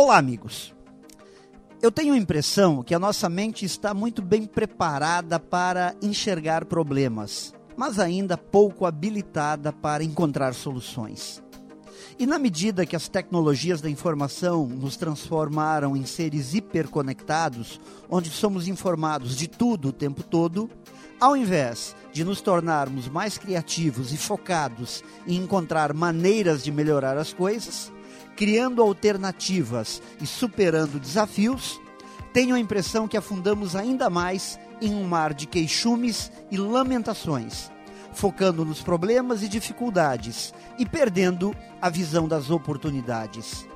Olá, amigos. Eu tenho a impressão que a nossa mente está muito bem preparada para enxergar problemas, mas ainda pouco habilitada para encontrar soluções. E na medida que as tecnologias da informação nos transformaram em seres hiperconectados, onde somos informados de tudo o tempo todo, ao invés de nos tornarmos mais criativos e focados em encontrar maneiras de melhorar as coisas, criando alternativas e superando desafios, tenho a impressão que afundamos ainda mais em um mar de queixumes e lamentações, focando nos problemas e dificuldades e perdendo a visão das oportunidades.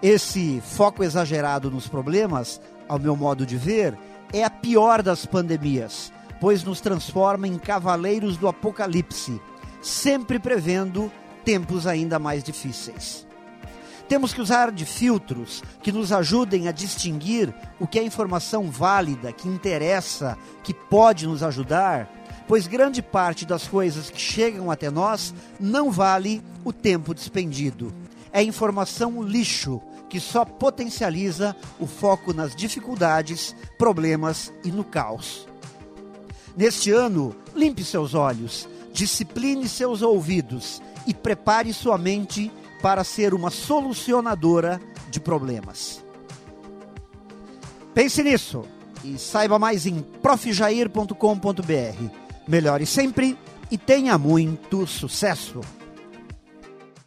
Esse foco exagerado nos problemas, ao meu modo de ver, é a pior das pandemias, pois nos transforma em cavaleiros do apocalipse, sempre prevendo tempos ainda mais difíceis. Temos que usar de filtros que nos ajudem a distinguir o que é informação válida, que interessa, que pode nos ajudar, pois grande parte das coisas que chegam até nós não vale o tempo despendido. É informação lixo que só potencializa o foco nas dificuldades, problemas e no caos. Neste ano, limpe seus olhos, discipline seus ouvidos e prepare sua mente para ser uma solucionadora de problemas. Pense nisso e saiba mais em profjair.com.br. Melhore sempre e tenha muito sucesso!